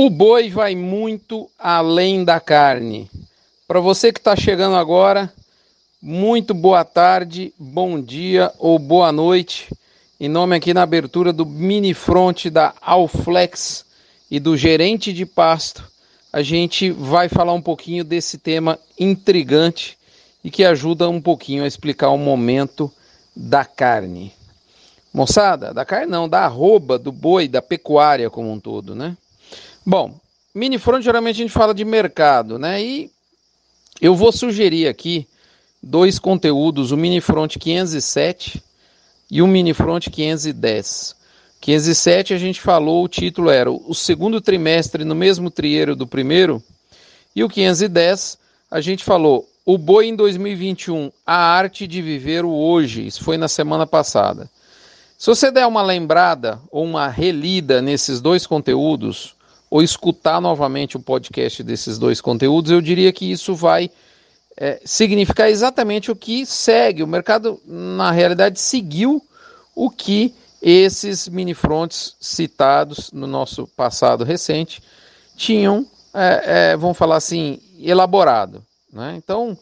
O boi vai muito além da carne. Para você que está chegando agora, muito boa tarde, bom dia ou boa noite. Em nome aqui na abertura do mini front da Alflex e do gerente de pasto, a gente vai falar um pouquinho desse tema intrigante e que ajuda um pouquinho a explicar o momento da carne. Moçada, da carne não, da arroba, do boi, da pecuária como um todo, né? Bom, mini front geralmente a gente fala de mercado, né? E eu vou sugerir aqui dois conteúdos, o mini front 507 e o mini front 510. 507 a gente falou, o título era o segundo trimestre no mesmo trieiro do primeiro, e o 510 a gente falou o boi em 2021, a arte de viver o hoje. Isso foi na semana passada. Se você der uma lembrada ou uma relida nesses dois conteúdos, ou escutar novamente o podcast desses dois conteúdos, eu diria que isso vai é, significar exatamente o que segue. O mercado, na realidade, seguiu o que esses mini fronts citados no nosso passado recente tinham, é, é, falar assim, elaborado. Né? Então,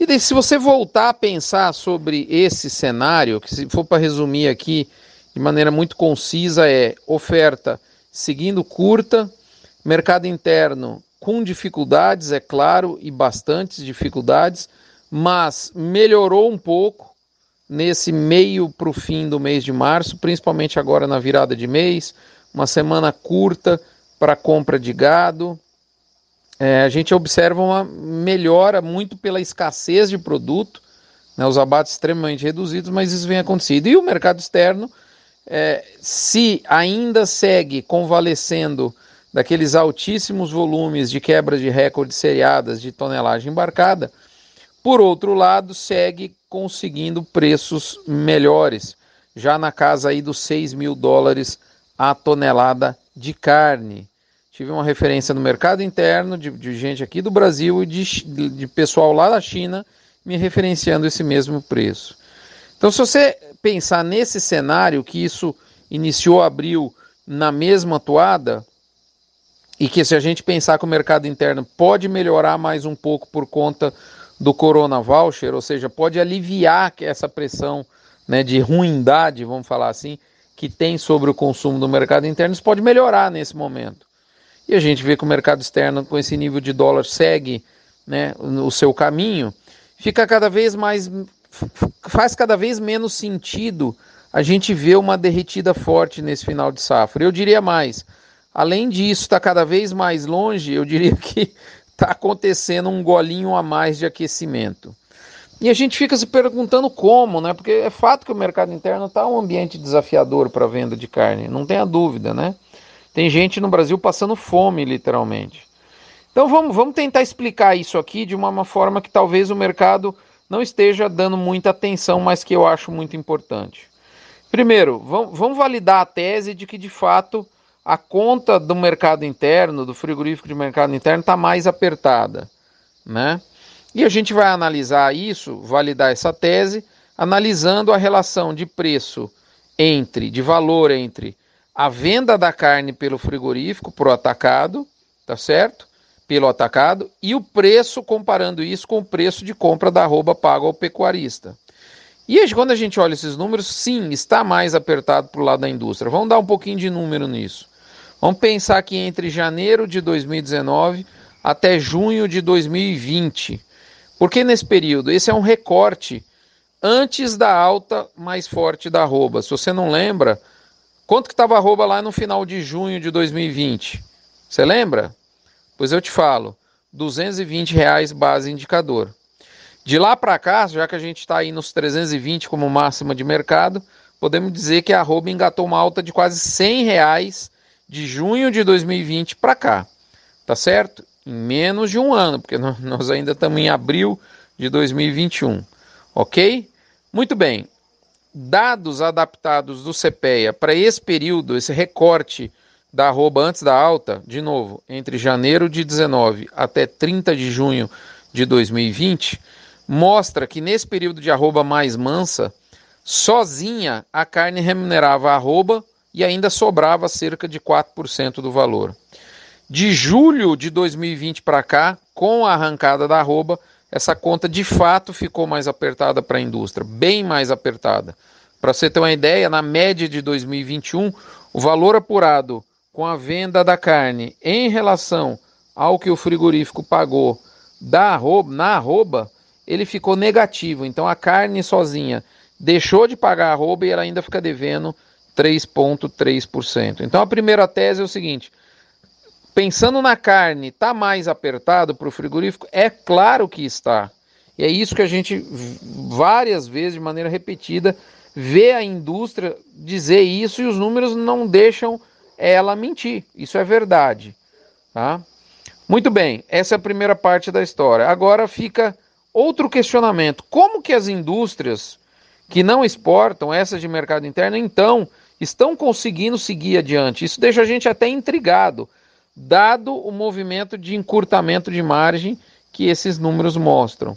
e daí, se você voltar a pensar sobre esse cenário, que se for para resumir aqui de maneira muito concisa, é oferta seguindo curta, mercado interno com dificuldades, é claro, e bastantes dificuldades, mas melhorou um pouco nesse meio para o fim do mês de março, principalmente agora na virada de mês, uma semana curta para compra de gado. É, a gente observa uma melhora muito pela escassez de produto, né, os abates extremamente reduzidos, mas isso vem acontecendo. E o mercado externo é, se ainda segue convalescendo daqueles altíssimos volumes de quebra de recordes seriadas de tonelagem embarcada, por outro lado, segue conseguindo preços melhores, já na casa aí dos 6 mil dólares a tonelada de carne. Tive uma referência no mercado interno de, de gente aqui do Brasil e de, de pessoal lá da China me referenciando esse mesmo preço. Então, se você pensar nesse cenário, que isso iniciou abril na mesma toada, e que se a gente pensar que o mercado interno pode melhorar mais um pouco por conta do Corona Voucher, ou seja, pode aliviar essa pressão né, de ruindade, vamos falar assim, que tem sobre o consumo do mercado interno, isso pode melhorar nesse momento. E a gente vê que o mercado externo, com esse nível de dólar, segue né, o seu caminho, fica cada vez mais faz cada vez menos sentido a gente ver uma derretida forte nesse final de safra. Eu diria mais, além disso, está cada vez mais longe, eu diria que está acontecendo um golinho a mais de aquecimento. E a gente fica se perguntando como, né? Porque é fato que o mercado interno está um ambiente desafiador para venda de carne, não tenha dúvida, né? Tem gente no Brasil passando fome, literalmente. Então vamos, vamos tentar explicar isso aqui de uma, uma forma que talvez o mercado não esteja dando muita atenção, mas que eu acho muito importante. Primeiro, vamos validar a tese de que de fato a conta do mercado interno, do frigorífico de mercado interno, está mais apertada, né? E a gente vai analisar isso, validar essa tese, analisando a relação de preço entre, de valor entre a venda da carne pelo frigorífico pro atacado, tá certo? Pelo atacado e o preço comparando isso com o preço de compra da arroba pago ao pecuarista. E quando a gente olha esses números, sim, está mais apertado para o lado da indústria. Vamos dar um pouquinho de número nisso. Vamos pensar que entre janeiro de 2019 até junho de 2020. Porque nesse período? Esse é um recorte antes da alta mais forte da arroba. Se você não lembra, quanto que estava a arroba lá no final de junho de 2020? Você lembra? Pois eu te falo, 220 reais base indicador. De lá para cá, já que a gente está aí nos 320 como máxima de mercado, podemos dizer que a arroba engatou uma alta de quase 100 reais de junho de 2020 para cá, tá certo? Em menos de um ano, porque nós ainda estamos em abril de 2021, ok? Muito bem. Dados adaptados do CPEA para esse período, esse recorte da arroba antes da alta, de novo, entre janeiro de 19 até 30 de junho de 2020, mostra que nesse período de arroba mais mansa, sozinha a carne remunerava a arroba e ainda sobrava cerca de 4% do valor. De julho de 2020 para cá, com a arrancada da arroba, essa conta de fato ficou mais apertada para a indústria, bem mais apertada. Para você ter uma ideia, na média de 2021, o valor apurado com a venda da carne em relação ao que o frigorífico pagou da arroba, na arroba, ele ficou negativo. Então a carne sozinha deixou de pagar a arroba e ela ainda fica devendo 3,3%. Então a primeira tese é o seguinte: pensando na carne, está mais apertado para o frigorífico? É claro que está. E é isso que a gente, várias vezes, de maneira repetida, vê a indústria dizer isso e os números não deixam ela mentir. Isso é verdade. Tá? Muito bem, essa é a primeira parte da história. Agora fica outro questionamento: como que as indústrias que não exportam, essas de mercado interno, então estão conseguindo seguir adiante? Isso deixa a gente até intrigado dado o movimento de encurtamento de margem que esses números mostram.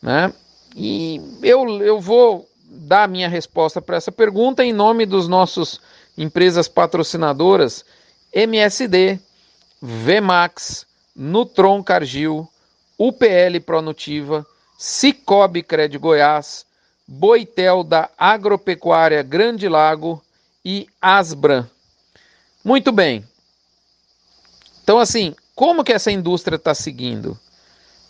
Né? E eu, eu vou dar a minha resposta para essa pergunta em nome dos nossos empresas patrocinadoras MSD, Vmax, Nutron Cargill, UPL Pronutiva, Cicobi Cred Goiás, Boitel da Agropecuária Grande Lago e Asbran. Muito bem, então, assim, como que essa indústria está seguindo?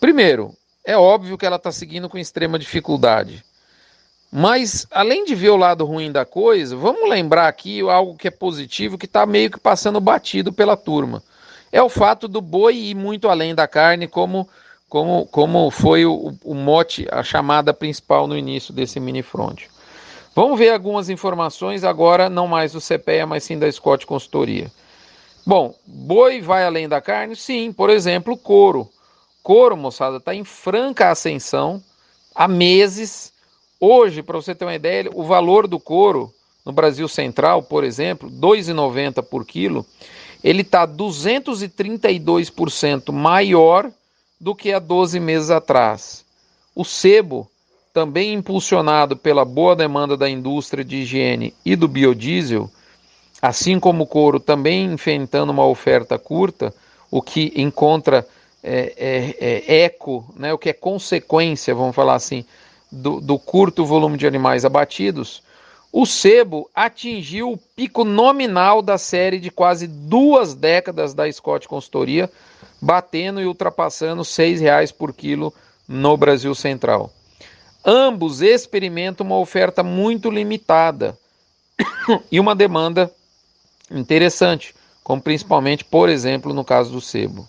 Primeiro, é óbvio que ela está seguindo com extrema dificuldade. Mas, além de ver o lado ruim da coisa, vamos lembrar aqui algo que é positivo, que está meio que passando batido pela turma. É o fato do boi ir muito além da carne, como, como, como foi o, o mote, a chamada principal no início desse mini front. Vamos ver algumas informações agora, não mais do CPEA, mas sim da Scott Consultoria. Bom, boi vai além da carne? Sim, por exemplo, couro. Couro, moçada, está em franca ascensão há meses. Hoje, para você ter uma ideia, o valor do couro no Brasil Central, por exemplo, R$ 2,90 por quilo, ele está 232% maior do que há 12 meses atrás. O sebo, também impulsionado pela boa demanda da indústria de higiene e do biodiesel, assim como o couro também enfrentando uma oferta curta, o que encontra é, é, é, eco, né, o que é consequência, vamos falar assim, do, do curto volume de animais abatidos, o sebo atingiu o pico nominal da série de quase duas décadas da Scott Consultoria, batendo e ultrapassando R$ reais por quilo no Brasil Central. Ambos experimentam uma oferta muito limitada e uma demanda interessante, como principalmente, por exemplo, no caso do sebo.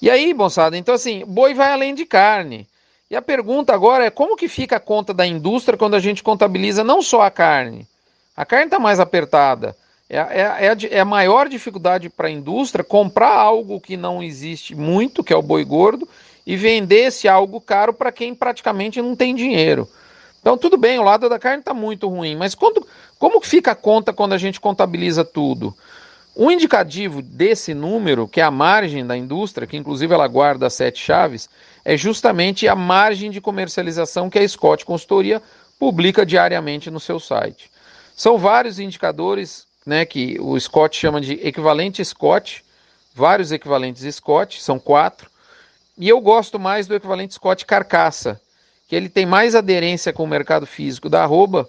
E aí, moçada, então assim, boi vai além de carne. E a pergunta agora é como que fica a conta da indústria quando a gente contabiliza não só a carne. A carne está mais apertada. É, é, é, a, é maior dificuldade para a indústria comprar algo que não existe muito, que é o boi gordo, e vender esse algo caro para quem praticamente não tem dinheiro. Então, tudo bem, o lado da carne está muito ruim, mas quando, como fica a conta quando a gente contabiliza tudo? O indicativo desse número, que é a margem da indústria, que inclusive ela guarda sete chaves, é justamente a margem de comercialização que a Scott Consultoria publica diariamente no seu site. São vários indicadores né, que o Scott chama de equivalente Scott, vários equivalentes Scott, são quatro, e eu gosto mais do equivalente Scott carcaça, que ele tem mais aderência com o mercado físico da arroba,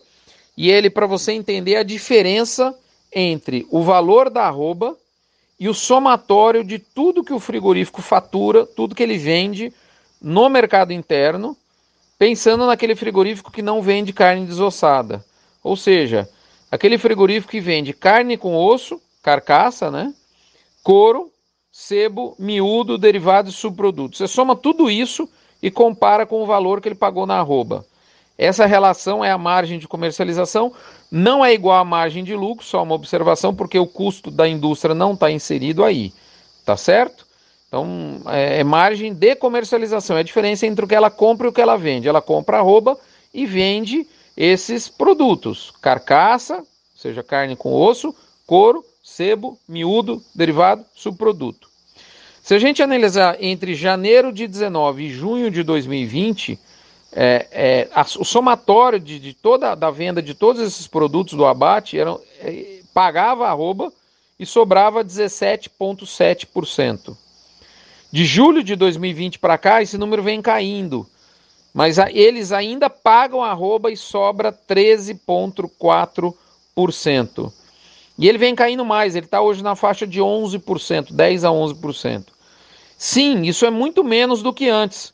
e ele, para você entender a diferença entre o valor da arroba e o somatório de tudo que o frigorífico fatura, tudo que ele vende no mercado interno, pensando naquele frigorífico que não vende carne desossada. Ou seja, aquele frigorífico que vende carne com osso, carcaça, né? Couro, sebo, miúdo, derivados e subprodutos. Você soma tudo isso e compara com o valor que ele pagou na arroba. Essa relação é a margem de comercialização, não é igual à margem de lucro, só uma observação, porque o custo da indústria não está inserido aí, tá certo? Então, é, é, margem de comercialização, é a diferença entre o que ela compra e o que ela vende. Ela compra arroba e vende esses produtos, carcaça, ou seja, carne com osso, couro, sebo, miúdo, derivado, subproduto. Se a gente analisar entre janeiro de 19 e junho de 2020, é, é, a, o somatório de, de, toda da venda de todos esses produtos do abate era, é, pagava arroba e sobrava 17,7%. De julho de 2020 para cá, esse número vem caindo, mas eles ainda pagam arroba e sobra 13,4%. E ele vem caindo mais, ele está hoje na faixa de 11%, 10 a 11%. Sim, isso é muito menos do que antes.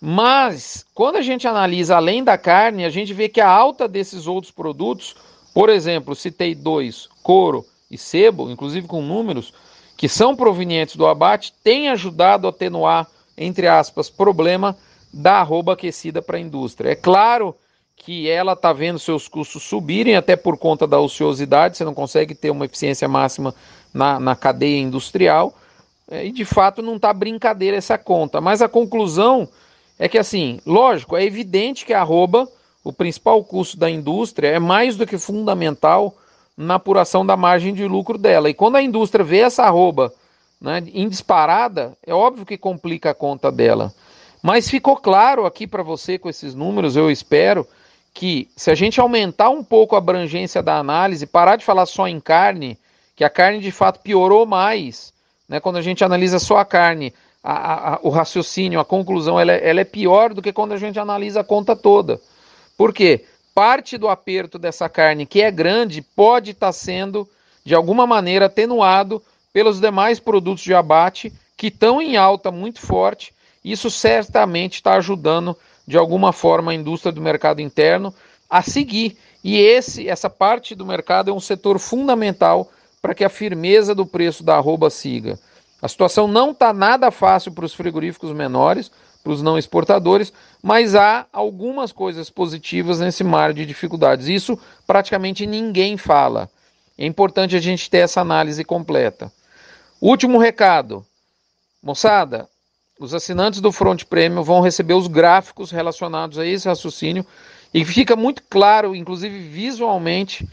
Mas, quando a gente analisa além da carne, a gente vê que a alta desses outros produtos, por exemplo, citei dois, couro e sebo, inclusive com números, que são provenientes do abate, tem ajudado a atenuar, entre aspas, problema da arroba aquecida para a indústria. É claro que ela está vendo seus custos subirem, até por conta da ociosidade, você não consegue ter uma eficiência máxima na, na cadeia industrial, é, e de fato não está brincadeira essa conta. Mas a conclusão é que, assim, lógico, é evidente que a arroba, o principal custo da indústria, é mais do que fundamental na apuração da margem de lucro dela. E quando a indústria vê essa arroba né, em disparada, é óbvio que complica a conta dela. Mas ficou claro aqui para você com esses números, eu espero, que se a gente aumentar um pouco a abrangência da análise, parar de falar só em carne, que a carne de fato piorou mais, né, quando a gente analisa só a carne, a, a, o raciocínio, a conclusão, ela é, ela é pior do que quando a gente analisa a conta toda. Por quê? Parte do aperto dessa carne, que é grande, pode estar tá sendo, de alguma maneira, atenuado pelos demais produtos de abate que estão em alta muito forte. Isso certamente está ajudando, de alguma forma, a indústria do mercado interno a seguir. E esse, essa parte do mercado é um setor fundamental para que a firmeza do preço da arroba siga. A situação não está nada fácil para os frigoríficos menores, para os não exportadores, mas há algumas coisas positivas nesse mar de dificuldades. Isso praticamente ninguém fala. É importante a gente ter essa análise completa. Último recado. Moçada, os assinantes do Front Premium vão receber os gráficos relacionados a esse raciocínio e fica muito claro, inclusive visualmente,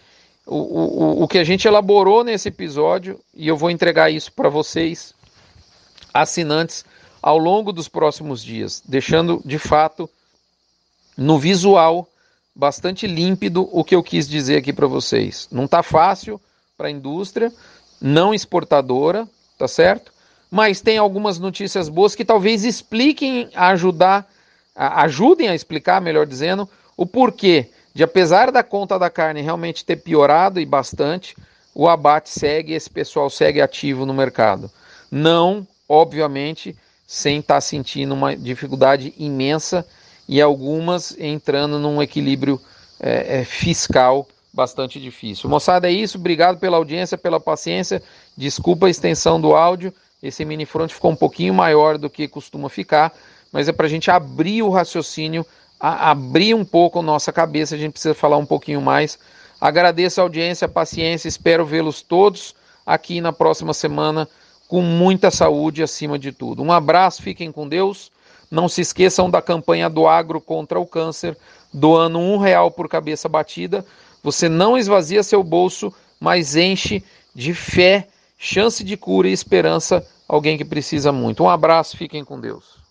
o, o, o que a gente elaborou nesse episódio e eu vou entregar isso para vocês, assinantes ao longo dos próximos dias, deixando de fato no visual bastante límpido o que eu quis dizer aqui para vocês. Não está fácil para a indústria, não exportadora, tá certo? Mas tem algumas notícias boas que talvez expliquem ajudar, ajudem a explicar, melhor dizendo, o porquê de apesar da conta da carne realmente ter piorado e bastante, o abate segue, esse pessoal segue ativo no mercado. Não, obviamente, sem estar tá sentindo uma dificuldade imensa e algumas entrando num equilíbrio é, é, fiscal bastante difícil. Moçada, é isso. Obrigado pela audiência, pela paciência. Desculpa a extensão do áudio. Esse mini front ficou um pouquinho maior do que costuma ficar, mas é para a gente abrir o raciocínio, abrir um pouco a nossa cabeça. A gente precisa falar um pouquinho mais. Agradeço a audiência, a paciência. Espero vê-los todos aqui na próxima semana com muita saúde acima de tudo. Um abraço, fiquem com Deus. Não se esqueçam da campanha do agro contra o câncer, doando um real por cabeça batida. Você não esvazia seu bolso, mas enche de fé, chance de cura e esperança alguém que precisa muito. Um abraço, fiquem com Deus.